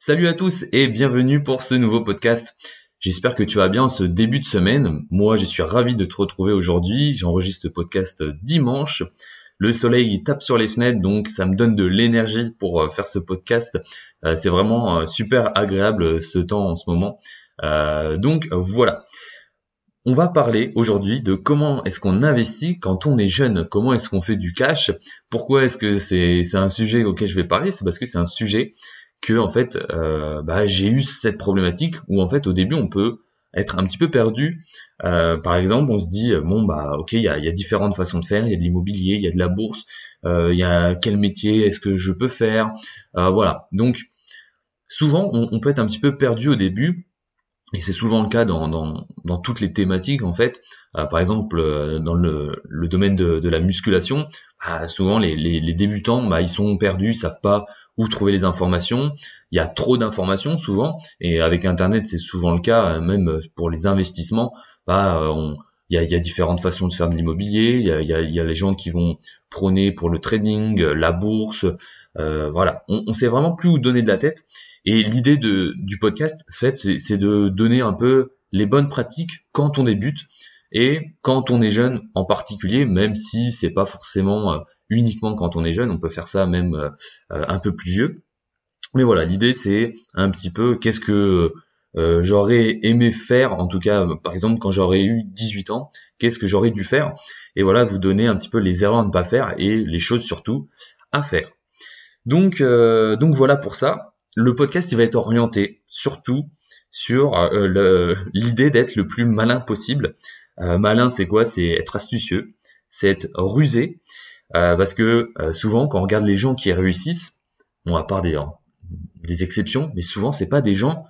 Salut à tous et bienvenue pour ce nouveau podcast. J'espère que tu vas bien ce début de semaine. Moi, je suis ravi de te retrouver aujourd'hui. J'enregistre ce podcast dimanche. Le soleil tape sur les fenêtres, donc ça me donne de l'énergie pour euh, faire ce podcast. Euh, c'est vraiment euh, super agréable ce temps en ce moment. donc voilà. On va parler aujourd'hui de comment est-ce qu'on investit quand on est jeune, comment est-ce qu'on fait du cash? Pourquoi est-ce que c'est un sujet auquel je vais parler? C'est parce que c'est un sujet que en fait euh, bah, j'ai eu cette problématique où en fait au début on peut être un petit peu perdu. Euh, par exemple, on se dit bon bah ok il y a, y a, différentes façons de faire, il y a de l'immobilier, il y a de la bourse, euh, il y a quel métier est-ce que je peux faire, euh, voilà. Donc souvent on, peut être un petit peu perdu au début. Et c'est souvent le cas dans, dans, dans, toutes les thématiques en fait. Euh, par exemple, dans le, le domaine de, de, la musculation, bah, souvent les, les, les, débutants, bah, ils sont perdus, ils savent pas où trouver les informations. Il y a trop d'informations souvent, et avec Internet c'est souvent le cas, euh, même pour les investissements. Bah, euh, il y, a, il y a, différentes façons de faire de l'immobilier. Il y a, il, il y a, les gens qui vont prôner pour le trading, la bourse. Euh, voilà, on, on sait vraiment plus où donner de la tête. Et l'idée du podcast, c'est de donner un peu les bonnes pratiques quand on débute et quand on est jeune en particulier, même si c'est pas forcément euh, uniquement quand on est jeune, on peut faire ça même euh, euh, un peu plus vieux. Mais voilà, l'idée c'est un petit peu qu'est-ce que j'aurais aimé faire, en tout cas par exemple quand j'aurais eu 18 ans, qu'est-ce que j'aurais dû faire, et voilà, vous donner un petit peu les erreurs à ne pas faire et les choses surtout à faire. Donc, donc voilà pour ça. Le podcast il va être orienté surtout sur l'idée d'être le plus malin possible. Euh, malin, c'est quoi? C'est être astucieux, c'est être rusé, euh, parce que euh, souvent, quand on regarde les gens qui réussissent, bon, à part des, hein, exceptions, mais souvent, c'est pas des gens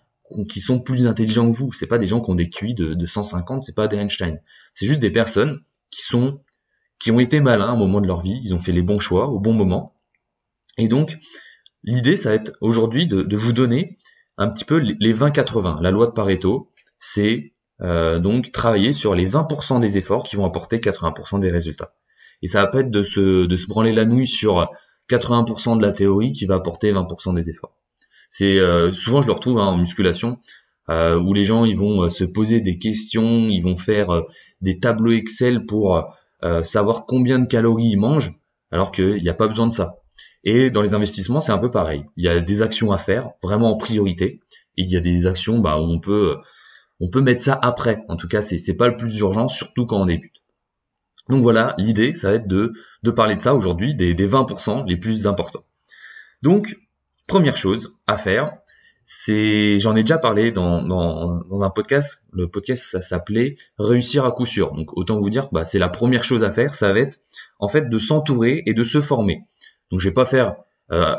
qui sont plus intelligents que vous, c'est pas des gens qui ont des QI de, de 150, c'est pas des Einstein, c'est juste des personnes qui sont qui ont été malins à un moment de leur vie, ils ont fait les bons choix au bon moment. Et donc, l'idée, ça va être aujourd'hui de, de, vous donner un petit peu les 20-80. La loi de Pareto, c'est euh, donc travailler sur les 20% des efforts qui vont apporter 80% des résultats. Et ça va pas être de se, de se branler la nouille sur 80% de la théorie qui va apporter 20% des efforts. C'est euh, souvent je le retrouve hein, en musculation euh, où les gens ils vont euh, se poser des questions, ils vont faire des tableaux Excel pour savoir combien de calories ils mangent, alors qu'il n'y a pas besoin de ça. Et dans les investissements, c'est un peu pareil. Il y a des actions à faire, vraiment en priorité, et il y a des actions bah, où on peut on peut mettre ça après. En tout cas, c'est c'est pas le plus urgent, surtout quand on débute. Donc voilà, l'idée, ça va être de, parler de ça aujourd'hui, des, des 20% les plus importants. Donc, première chose à faire, c'est, j'en ai déjà parlé dans, un podcast, le podcast ça s'appelait Réussir à coup sûr. Donc autant vous dire, bah, c'est la première chose à faire, ça va être en fait de s'entourer et de se former. Donc je vais pas faire, euh,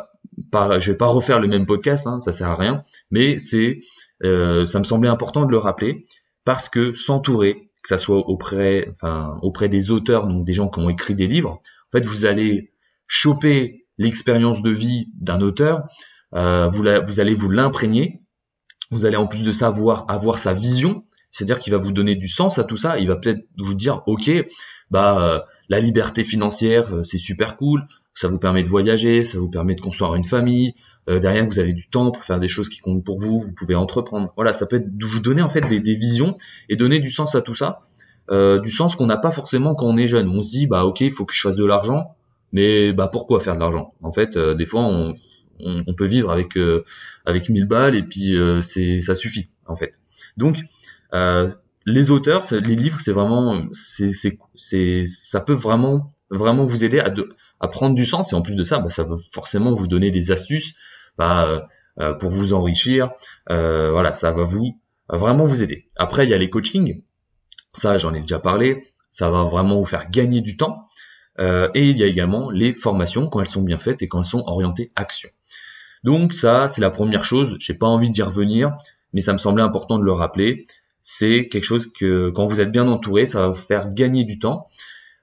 je vais pas refaire le même podcast, hein, ça sert à rien, mais c'est euh, ça me semblait important de le rappeler parce que s'entourer, que ça soit auprès, enfin, auprès des auteurs, donc des gens qui ont écrit des livres, en fait, vous allez choper l'expérience de vie d'un auteur, euh, vous, allez vous l'imprégner, vous allez en plus de savoir avoir sa vision, c'est-à-dire qu'il va vous donner du sens à tout ça, il va peut-être vous dire, ok, bah euh, la liberté financière, euh, c'est super cool, ça vous permet de voyager, ça vous permet de construire une famille. Euh, derrière, vous avez du temps pour faire des choses qui comptent pour vous. Vous pouvez entreprendre. Voilà, ça peut être vous donner en fait des, visions et donner du sens à tout ça. Euh, du sens qu'on n'a pas forcément quand on est jeune. On se dit bah ok, il faut que je fasse de l'argent, mais bah pourquoi faire de l'argent? En fait, euh, des fois on, on, peut vivre avec euh, avec 1000 balles et puis euh, c'est ça suffit en fait. Donc les auteurs, les livres, c'est vraiment, c'est, c'est, ça peut vraiment, vraiment vous aider à, de, à prendre du sens et en plus de ça, bah, ça va forcément vous donner des astuces bah, pour vous enrichir. Euh, voilà, ça va vous vraiment vous aider. Après, il y a les coachings. Ça, j'en ai déjà parlé. Ça va vraiment vous faire gagner du temps. et il y a également les formations quand elles sont bien faites et quand elles sont orientées action. Donc ça, c'est la première chose. J'ai pas envie d'y revenir, mais ça me semblait important de le rappeler. C'est quelque chose que quand vous êtes bien entouré, ça va vous faire gagner du temps.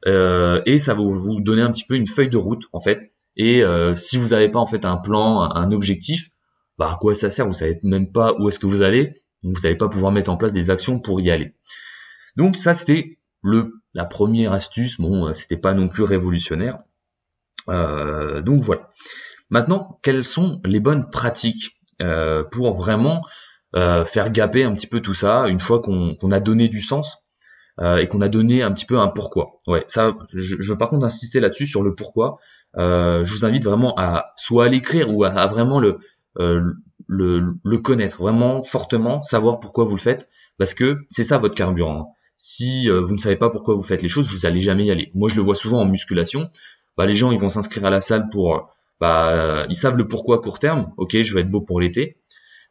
Et ça va vous donner un petit peu une feuille de route en fait. Et euh, si vous n'avez pas en fait un plan, un objectif, bah à quoi ça sert? Vous savez même pas où est-ce que vous allez, donc vous n'allez pas pouvoir mettre en place des actions pour y aller. Donc ça c'était le la première astuce. Bon, euh, c'était pas non plus révolutionnaire. Euh, donc voilà. Maintenant, quelles sont les bonnes pratiques euh, pour vraiment euh, faire gaper un petit peu tout ça une fois qu'on a donné du sens euh, et qu'on a donné un petit peu un pourquoi? Ouais, ça, je, veux par contre insister là-dessus sur le pourquoi. Je vous invite vraiment à soit à l'écrire ou à, vraiment le, le, le connaître vraiment fortement, savoir pourquoi vous le faites, parce que c'est ça votre carburant. Si vous ne savez pas pourquoi vous faites les choses, vous allez jamais y aller. Moi, je le vois souvent en musculation. Bah, les gens, ils vont s'inscrire à la salle pour bah, ils savent le pourquoi court terme. Ok, je vais être beau pour l'été.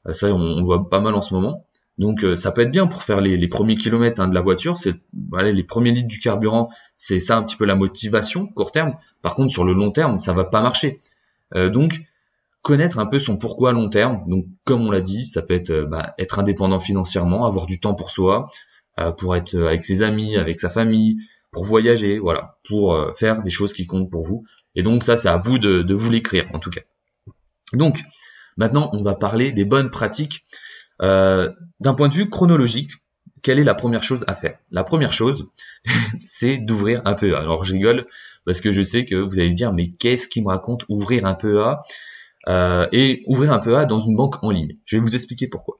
Euh, ça, on, le voit pas mal en ce moment. Donc euh, ça peut être bien pour faire les, premiers kilomètres hein, de la voiture. C'est voilà, les premiers litres du carburant, c'est ça un petit peu la motivation court terme. Par contre, sur le long terme, ça va pas marcher. Euh, donc connaître un peu son pourquoi long terme. Donc comme on l'a dit, ça peut être bah, être indépendant financièrement, avoir du temps pour soi, pour être avec ses amis, avec sa famille, pour voyager, voilà, pour faire des choses qui comptent pour vous. Et donc ça, c'est à vous de, vous l'écrire en tout cas. Donc maintenant, on va parler des bonnes pratiques. Euh, d'un point de vue chronologique, quelle est la première chose à faire? La première chose, c'est d'ouvrir un PEA. Alors je rigole parce que je sais que vous allez dire mais qu'est-ce qui me raconte ouvrir un PEA euh, et ouvrir un PEA dans une banque en ligne. Je vais vous expliquer pourquoi.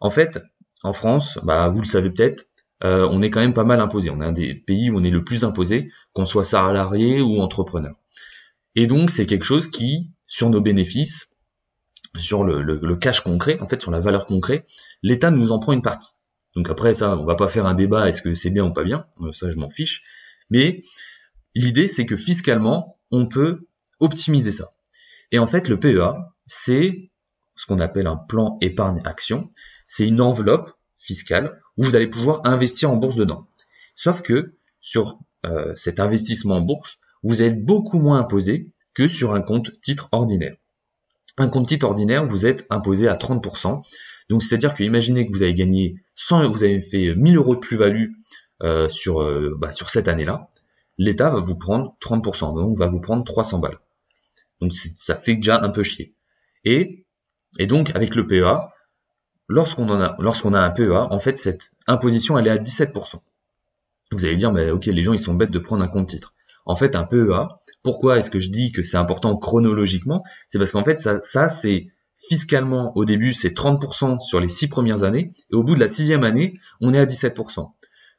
En fait, en France, bah, vous le savez peut-être, euh, on est quand même pas mal imposé. On est un des pays où on est le plus imposé, qu'on soit salarié ou entrepreneur. Et donc c'est quelque chose qui, sur nos bénéfices, sur le, cash concret, en fait sur la valeur concrète, l'État nous en prend une partie. Donc après ça, on va pas faire un débat est-ce que c'est bien ou pas bien, euh, ça je m'en fiche. Mais l'idée c'est que fiscalement, on peut optimiser ça. Et en fait le PEA, c'est ce qu'on appelle un plan épargne action. C'est une enveloppe fiscale où vous allez pouvoir investir en bourse dedans. Sauf que sur euh, cet investissement en bourse, vous êtes beaucoup moins imposé que sur un compte titre ordinaire. Un compte titre ordinaire, vous êtes imposé à 30%. Donc c'est-à-dire que imaginez que vous avez gagné 100, vous avez fait 1000 euros de plus-value euh, sur, euh, bah, sur cette année-là, l'État va vous prendre 30%, donc va vous prendre 300 balles. Donc ça fait déjà un peu chier. Et, et donc avec le PEA, lorsqu'on a, lorsqu'on a un PEA, en fait cette imposition elle est à 17%. Vous allez dire, mais ok, les gens ils sont bêtes de prendre un compte titre en fait un PEA. Pourquoi est-ce que je dis que c'est important chronologiquement? C'est parce qu'en fait ça, c'est fiscalement au début c'est 30% sur les six premières années et au bout de la sixième année on est à 17%.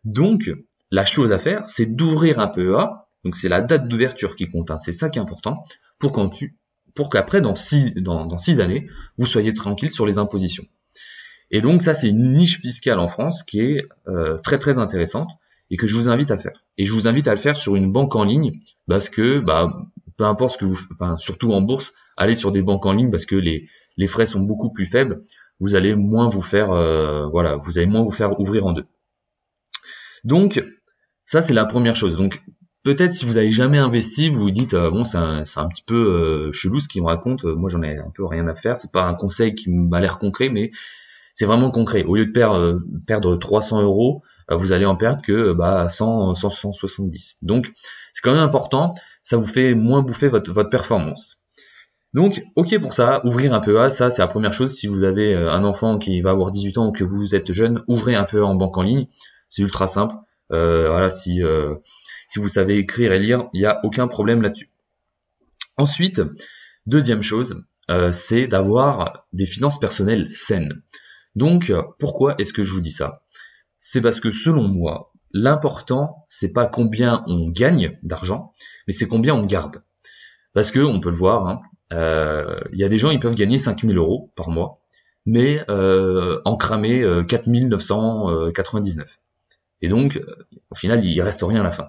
Donc la chose à faire c'est d'ouvrir un PEA. Donc c'est la date d'ouverture qui compte. Hein. C'est ça qui est important pour quand pour qu'après dans six dans, six années vous soyez tranquille sur les impositions. Et donc ça c'est une niche fiscale en France qui est euh, très très intéressante et que je vous invite à faire. Et je vous invite à le faire sur une banque en ligne parce que bah peu importe ce que vous enfin surtout en bourse, allez sur des banques en ligne parce que les les frais sont beaucoup plus faibles, vous allez moins vous faire euh, voilà, vous allez moins vous faire ouvrir en deux. Donc ça c'est la première chose. Donc peut-être si vous avez jamais investi, vous vous dites euh, bon c'est un, un, petit peu euh, chelou ce qu'il me raconte, moi j'en ai un peu rien à faire, c'est pas un conseil qui m'a l'air concret mais c'est vraiment concret. Au lieu de perdre, perdre 300 euros, euh, vous allez en perdre que bah, 100, 170. Donc c'est quand même important, ça vous fait moins bouffer votre, performance. Donc, ok pour ça, ouvrir un PEA, ça c'est la première chose. Si vous avez euh, un enfant qui va avoir 18 ans ou que vous êtes jeune, ouvrez un PEA en banque en ligne. C'est ultra simple. Euh, voilà, si, si vous savez écrire et lire, il n'y a aucun problème là-dessus. Ensuite, deuxième chose, c'est d'avoir des finances personnelles saines. Donc, pourquoi est-ce que je vous dis ça? C'est parce que selon moi, l'important, c'est pas combien on gagne d'argent, mais c'est combien on garde. Parce que on peut le voir, hein, euh, il y a des gens, ils peuvent gagner 5000 euros par mois, mais euh, en cramer 4999. Euh, Et donc, au final, il reste rien à la fin.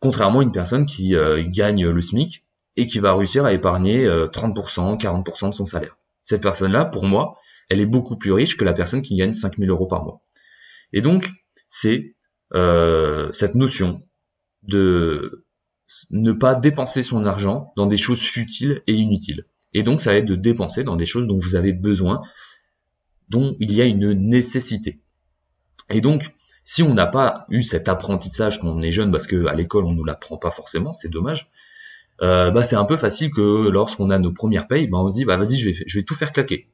Contrairement à une personne qui gagne le SMIC et qui va réussir à épargner 30%, 40% de son salaire. Cette personne-là, pour moi, elle est beaucoup plus riche que la personne qui gagne 5000 euros par mois. Et donc, c'est euh, cette notion de ne pas dépenser son argent dans des choses futiles et inutiles. Et donc, ça va être de dépenser dans des choses dont vous avez besoin, dont il y a une nécessité. Et donc, si on n'a pas eu cet apprentissage quand on est jeune, parce que à l'école on nous l'apprend pas forcément, c'est dommage. Euh, bah c'est un peu facile que lorsqu'on a nos premières payes, bah on se dit bah vas-y je vais, je vais tout faire claquer.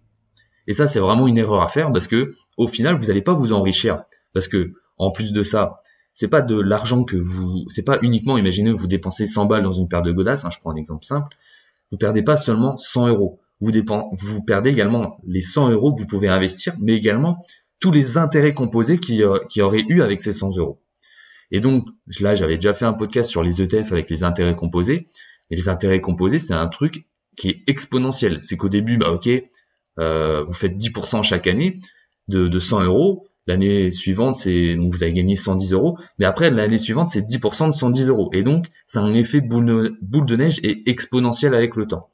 Et ça, c'est vraiment une erreur à faire parce que au final, vous n'allez pas vous enrichir. Parce que en plus de ça, c'est pas de l'argent que vous, c'est pas uniquement, imaginez, vous dépensez 100 balles dans une paire de godasses, hein, je prends un exemple simple, vous perdez pas seulement 100 euros. vous, perdez également les 100 euros que vous pouvez investir, mais également tous les intérêts composés qui, euh, qui auraient eu avec ces 100 euros. Et donc là, j'avais déjà fait un podcast sur les ETF avec les intérêts composés. Et les intérêts composés, c'est un truc qui est exponentiel. C'est qu'au début, bah ok, euh, vous faites 10% chaque année de, de 100 euros. L'année suivante, c'est donc vous avez gagné 110 euros, mais après l'année suivante, c'est 10% de 110 euros. Et donc, c'est un effet boule de, neige et exponentiel avec le temps.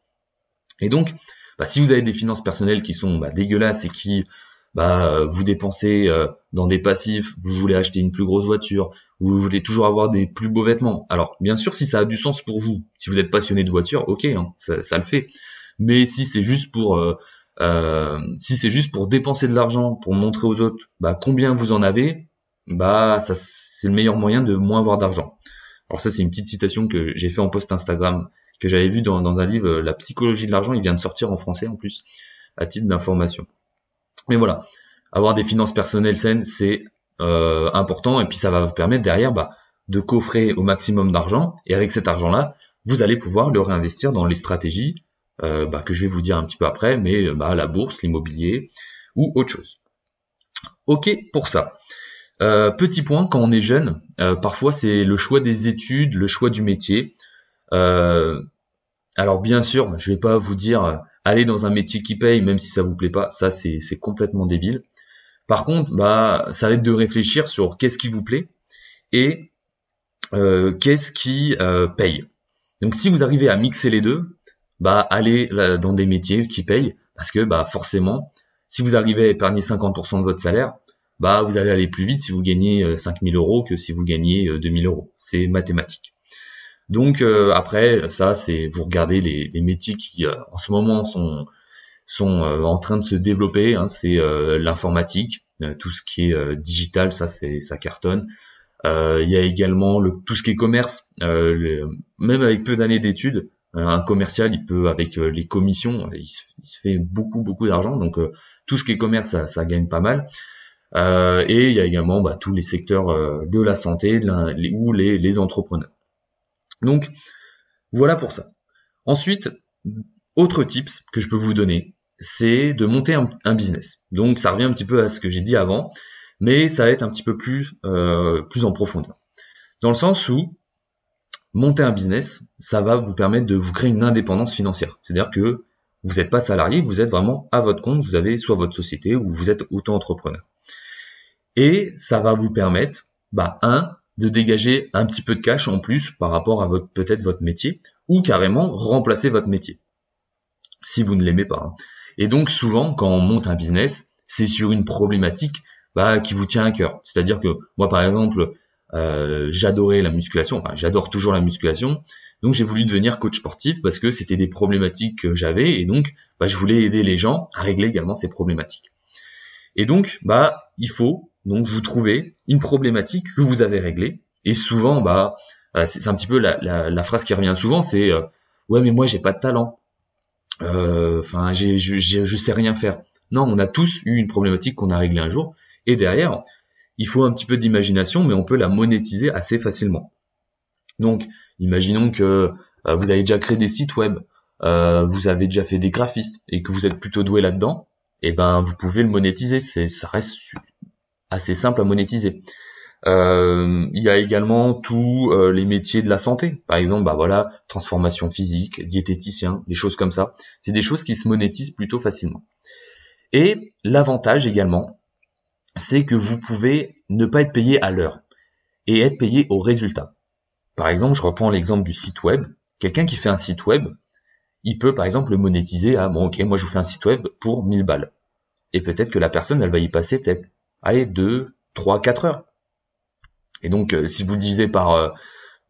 Et donc, bah, si vous avez des finances personnelles qui sont bah, dégueulasses et qui bah, vous dépensez euh, dans des passifs, vous voulez acheter une plus grosse voiture, vous voulez toujours avoir des plus beaux vêtements. Alors, bien sûr, si ça a du sens pour vous, si vous êtes passionné de voiture, ok, hein, ça, ça, le fait. Mais si c'est juste pour euh, euh, si c'est juste pour dépenser de l'argent, pour montrer aux autres bah, combien vous en avez, bah ça c'est le meilleur moyen de moins avoir d'argent. Alors ça c'est une petite citation que j'ai fait en post Instagram que j'avais vu dans, un livre La psychologie de l'argent, il vient de sortir en français en plus à titre d'information. Mais voilà, avoir des finances personnelles saines c'est euh, important et puis ça va vous permettre derrière bah, de coffrer au maximum d'argent et avec cet argent là vous allez pouvoir le réinvestir dans les stratégies euh, bah, que je vais vous dire un petit peu après, mais bah, la bourse, l'immobilier ou autre chose. Ok pour ça. Euh, petit point, quand on est jeune, euh, parfois c'est le choix des études, le choix du métier. alors bien sûr, je vais pas vous dire aller dans un métier qui paye, même si ça vous plaît pas, ça c'est complètement débile. Par contre, bah ça va être de réfléchir sur qu'est-ce qui vous plaît et qu'est-ce qui paye. Donc si vous arrivez à mixer les deux, bah allez dans des métiers qui payent parce que bah forcément si vous arrivez à épargner 50% de votre salaire bah vous allez aller plus vite si vous gagnez 5000 euh, euros que si vous gagnez 2000 euh, euros. C'est mathématique. Donc euh, après ça c'est vous regardez les, métiers qui en ce moment sont sont en train de se développer hein, c'est l'informatique tout ce qui est digital ça c'est ça cartonne. Il y a également le, tout ce qui est commerce même avec peu d'années d'études un commercial, il peut avec euh, les commissions, il se, fait beaucoup beaucoup d'argent. Donc euh, tout ce qui est commerce, ça, gagne pas mal. et il y a également bah, tous les secteurs de la santé ou les, entrepreneurs. Donc voilà pour ça. Ensuite, autre tips que je peux vous donner, c'est de monter un, business. Donc ça revient un petit peu à ce que j'ai dit avant, mais ça va être un petit peu plus, plus en profondeur. Dans le sens où monter un business, ça va vous permettre de vous créer une indépendance financière. C'est-à-dire que vous n'êtes pas salarié, vous êtes vraiment à votre compte, vous avez soit votre société ou vous êtes auto-entrepreneur. Et ça va vous permettre, bah, un, de dégager un petit peu de cash en plus par rapport à peut-être votre métier, ou carrément remplacer votre métier, si vous ne l'aimez pas. Hein. Et donc souvent, quand on monte un business, c'est sur une problématique bah, qui vous tient à cœur. C'est-à-dire que moi, par exemple, euh, j'adorais la musculation, enfin j'adore toujours la musculation. Donc j'ai voulu devenir coach sportif parce que c'était des problématiques que j'avais et donc bah, je voulais aider les gens à régler également ces problématiques. Et donc bah il faut donc vous trouver une problématique que vous avez réglée et souvent bah euh, c'est un petit peu la, la, phrase qui revient souvent c'est euh, ouais mais moi j'ai pas de talent enfin j'ai je, je sais rien faire non on a tous eu une problématique qu'on a réglée un jour et derrière il faut un petit peu d'imagination, mais on peut la monétiser assez facilement. Donc, imaginons que euh, vous avez déjà créé des sites web, euh, vous avez déjà fait des graphistes et que vous êtes plutôt doué là-dedans, et eh ben vous pouvez le monétiser. C'est, ça reste assez simple à monétiser. Euh, il y a également tous les métiers de la santé, par exemple, bah voilà, transformation physique, diététicien, des choses comme ça. C'est des choses qui se monétisent plutôt facilement. Et l'avantage également, c'est que vous pouvez ne pas être payé à l'heure et être payé au résultat. Par exemple, je reprends l'exemple du site web. Quelqu'un qui fait un site web, il peut par exemple le monétiser à bon ok, moi je vous fais un site web pour 1000 balles. Et peut-être que la personne, elle va y passer peut-être, allez, 2, 3, 4 heures. Et donc, euh, si vous divisez par euh,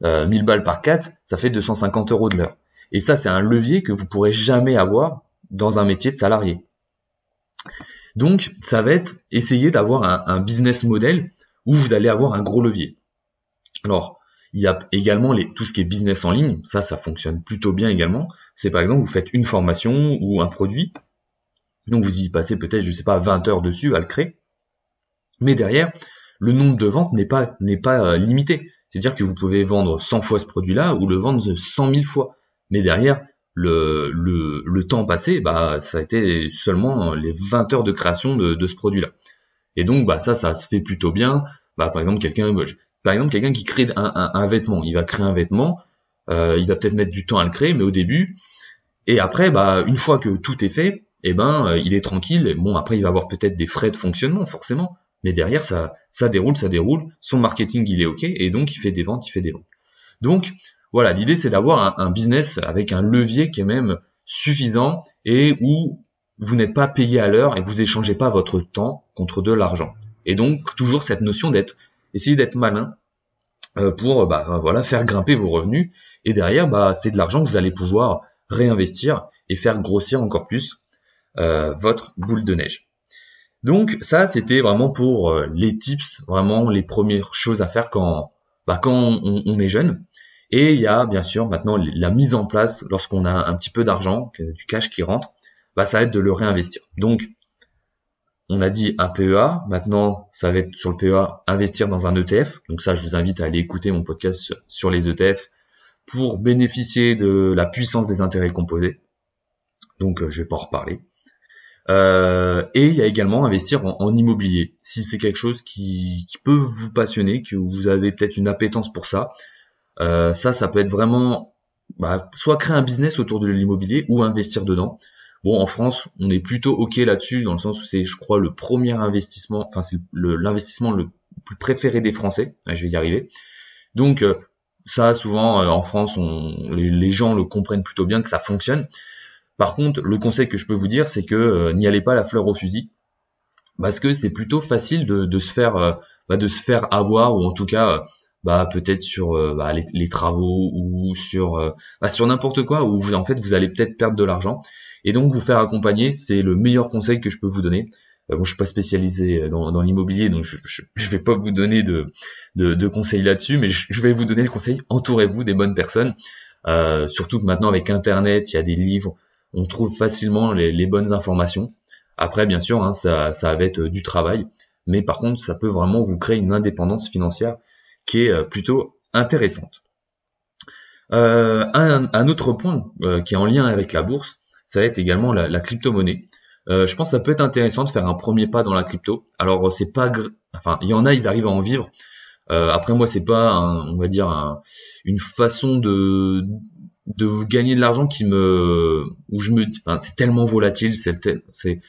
euh, 1000 balles par 4, ça fait 250 euros de l'heure. Et ça, c'est un levier que vous pourrez jamais avoir dans un métier de salarié. Donc, ça va être essayer d'avoir un, business model où vous allez avoir un gros levier. Alors, il y a également les, tout ce qui est business en ligne. Ça, ça fonctionne plutôt bien également. C'est par exemple, vous faites une formation ou un produit. Donc, vous y passez peut-être, je sais pas, 20 heures dessus à le créer. Mais derrière, le nombre de ventes n'est pas, n'est pas euh, limité. C'est-à-dire que vous pouvez vendre 100 fois ce produit-là ou le vendre 100 000 fois. Mais derrière, le, le, le, temps passé, bah, ça a été seulement les 20 heures de création de, de ce produit-là. Et donc, bah, ça, ça se fait plutôt bien. Bah, par exemple, quelqu'un, par exemple, quelqu'un qui crée un, un, un, vêtement, il va créer un vêtement, euh, il va peut-être mettre du temps à le créer, mais au début, et après, bah, une fois que tout est fait, eh ben, euh, il est tranquille. Bon, après, il va avoir peut-être des frais de fonctionnement, forcément, mais derrière, ça, ça déroule, ça déroule. Son marketing, il est ok, et donc il fait des ventes, il fait des ventes. Donc, voilà, l'idée c'est d'avoir un, business avec un levier qui est même suffisant et où vous n'êtes pas payé à l'heure et vous échangez pas votre temps contre de l'argent. Et donc toujours cette notion d'être, essayer d'être malin euh, pour bah, voilà faire grimper vos revenus et derrière bah c'est de l'argent que vous allez pouvoir réinvestir et faire grossir encore plus euh, votre boule de neige. Donc ça c'était vraiment pour euh, les tips, vraiment les premières choses à faire quand bah, quand on est jeune. Et il y a bien sûr maintenant la mise en place lorsqu'on a un petit peu d'argent, du cash qui rentre, bah, ça va être de le réinvestir. Donc, on a dit un PEA, maintenant ça va être sur le PEA investir dans un ETF. Donc ça, je vous invite à aller écouter mon podcast sur les ETF pour bénéficier de la puissance des intérêts composés. Donc euh, je vais pas en reparler. Euh, et il y a également investir en, immobilier. Si c'est quelque chose qui, qui, peut vous passionner, que vous avez peut-être une appétence pour ça, ça, ça peut être vraiment bah, soit créer un business autour de l'immobilier ou investir dedans. Bon, en France, on est plutôt ok là-dessus, dans le sens où c'est, je crois, le premier investissement, enfin c'est l'investissement le, plus préféré des Français. je vais y arriver. Donc euh, ça, souvent euh, en France, les, gens le comprennent plutôt bien que ça fonctionne. Par contre, le conseil que je peux vous dire, c'est que n'y allez pas la fleur au fusil, parce que c'est plutôt facile de, de se faire, bah, de se faire avoir ou en tout cas bah peut-être sur euh, bah, les, travaux ou sur euh, bah, sur n'importe quoi où vous en fait vous allez peut-être perdre de l'argent. Et donc vous faire accompagner c'est le meilleur conseil que je peux vous donner. Euh, bon je suis pas spécialisé dans, l'immobilier donc je, je, vais pas vous donner de de, conseils là-dessus mais je, vais vous donner le conseil entourez-vous des bonnes personnes. Surtout que maintenant avec internet il y a des livres on trouve facilement les, les bonnes informations. Après bien sûr hein, ça ça va être du travail mais par contre ça peut vraiment vous créer une indépendance financière qui est euh, plutôt intéressante. Euh, un, autre point euh, qui est en lien avec la bourse, ça va être également la, crypto-monnaie. je pense que ça peut être intéressant de faire un premier pas dans la crypto. Alors c'est pas, enfin il y en a, ils arrivent à en vivre. après moi c'est pas, on va dire une façon de de gagner de l'argent qui me, où je me, enfin, c'est tellement volatile, c'est c'est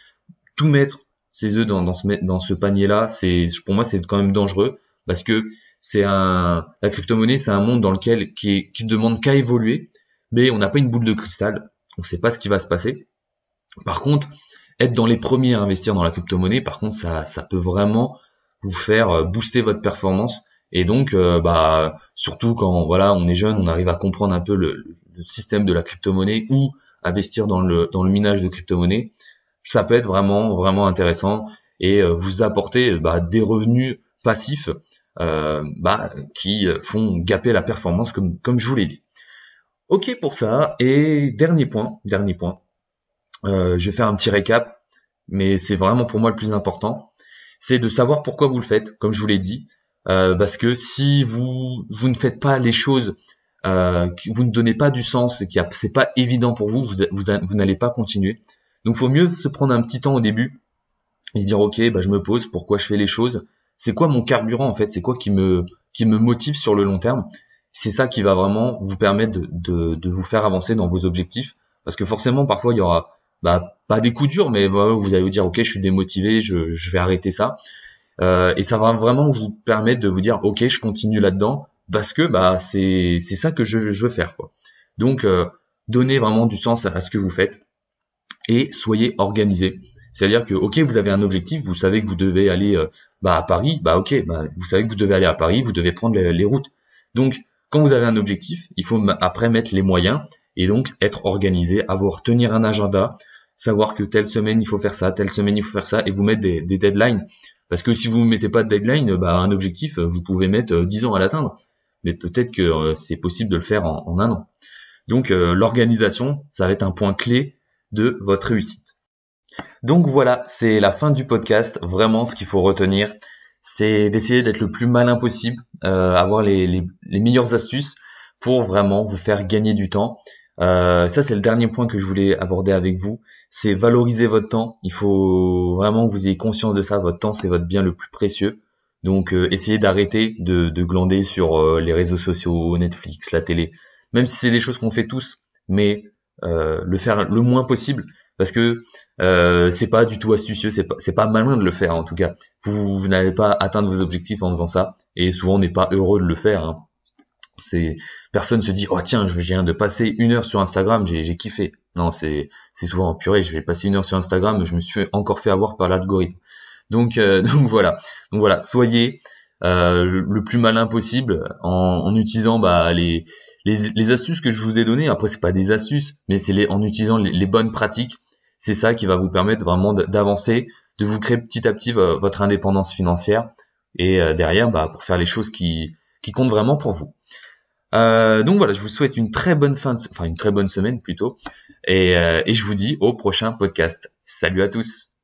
tout mettre ses œufs dans, dans ce dans ce panier là, c'est pour moi c'est quand même dangereux parce que c'est un, la crypto-monnaie, c'est un monde dans lequel qui, qui demande qu'à évoluer, mais on n'a pas une boule de cristal, on ne sait pas ce qui va se passer. Par contre, être dans les premiers à investir dans la crypto-monnaie, par contre, ça, ça peut vraiment vous faire euh, booster votre performance. Et donc, euh, bah, surtout quand voilà, on est jeune, on arrive à comprendre un peu le, système de la crypto-monnaie ou investir dans le, dans le minage de crypto-monnaie, ça peut être vraiment, vraiment intéressant et euh, vous apporter bah, des revenus passifs bah, qui font gaper la performance comme, je vous l'ai dit. Ok pour ça. Et dernier point, dernier point. Euh, je vais faire un petit récap, mais c'est vraiment pour moi le plus important. C'est de savoir pourquoi vous le faites, comme je vous l'ai dit. Euh, parce que si vous, ne faites pas les choses, euh, vous ne donnez pas du sens et que c'est pas évident pour vous, vous, vous, n'allez pas continuer. Donc il faut mieux se prendre un petit temps au début et se dire ok, bah, je me pose, pourquoi je fais les choses, c'est quoi mon carburant en fait? C'est quoi qui me qui me motive sur le long terme? C'est ça qui va vraiment vous permettre de, de, vous faire avancer dans vos objectifs. Parce que forcément, parfois, il y aura bah, pas des coups durs, mais bah, vous allez vous dire, ok, je suis démotivé, je, je vais arrêter ça. Euh, et ça va vraiment vous permettre de vous dire, ok, je continue là-dedans, parce que bah c'est c'est ça que je, veux faire. Quoi. Donc, euh, donnez vraiment du sens à ce que vous faites et soyez organisé. C'est-à-dire que, ok, vous avez un objectif, vous savez que vous devez aller euh, bah, à Paris, bah ok, bah, vous savez que vous devez aller à Paris, vous devez prendre les, routes. Donc, quand vous avez un objectif, il faut après mettre les moyens et donc être organisé, avoir tenir un agenda, savoir que telle semaine il faut faire ça, telle semaine il faut faire ça, et vous mettre des, deadlines. Parce que si vous ne mettez pas de deadline, bah, un objectif, vous pouvez mettre 10 euh, ans à l'atteindre. Mais peut-être que euh, c'est possible de le faire en, un an. Donc l'organisation, ça va être un point clé de votre réussite. Donc voilà, c'est la fin du podcast. Vraiment, ce qu'il faut retenir, c'est d'essayer d'être le plus malin possible, euh, avoir les, les, meilleures astuces pour vraiment vous faire gagner du temps. Euh, ça, c'est le dernier point que je voulais aborder avec vous. C'est valoriser votre temps. Il faut vraiment que vous ayez conscience de ça. Votre temps, c'est votre bien le plus précieux. Donc, euh, essayez d'arrêter de, de, glander sur euh, les réseaux sociaux, Netflix, la télé. Même si c'est des choses qu'on fait tous, mais le faire le moins possible parce que euh, c'est pas du tout astucieux, c'est pas, pas malin de le faire en tout cas. Vous, vous n'allez pas atteindre vos objectifs en faisant ça, et souvent on n'est pas heureux de le faire. Hein. C'est personne se dit oh tiens je viens de passer une heure sur Instagram, j'ai, kiffé. Non c'est c'est souvent purée, je vais passer une heure sur Instagram, je me suis encore fait avoir par l'algorithme. Donc euh, donc voilà donc voilà soyez euh, le, plus malin possible en, en utilisant bah, les, les, les, astuces que je vous ai données. Après c'est pas des astuces, mais c'est en utilisant les bonnes pratiques c'est ça qui va vous permettre vraiment d'avancer, de vous créer petit à petit votre indépendance financière et euh, derrière bah, pour faire les choses qui, qui comptent vraiment pour vous. Euh, donc voilà, je vous souhaite une très bonne fin, de, enfin une très bonne semaine plutôt, euh, et je vous dis au prochain podcast. Salut à tous.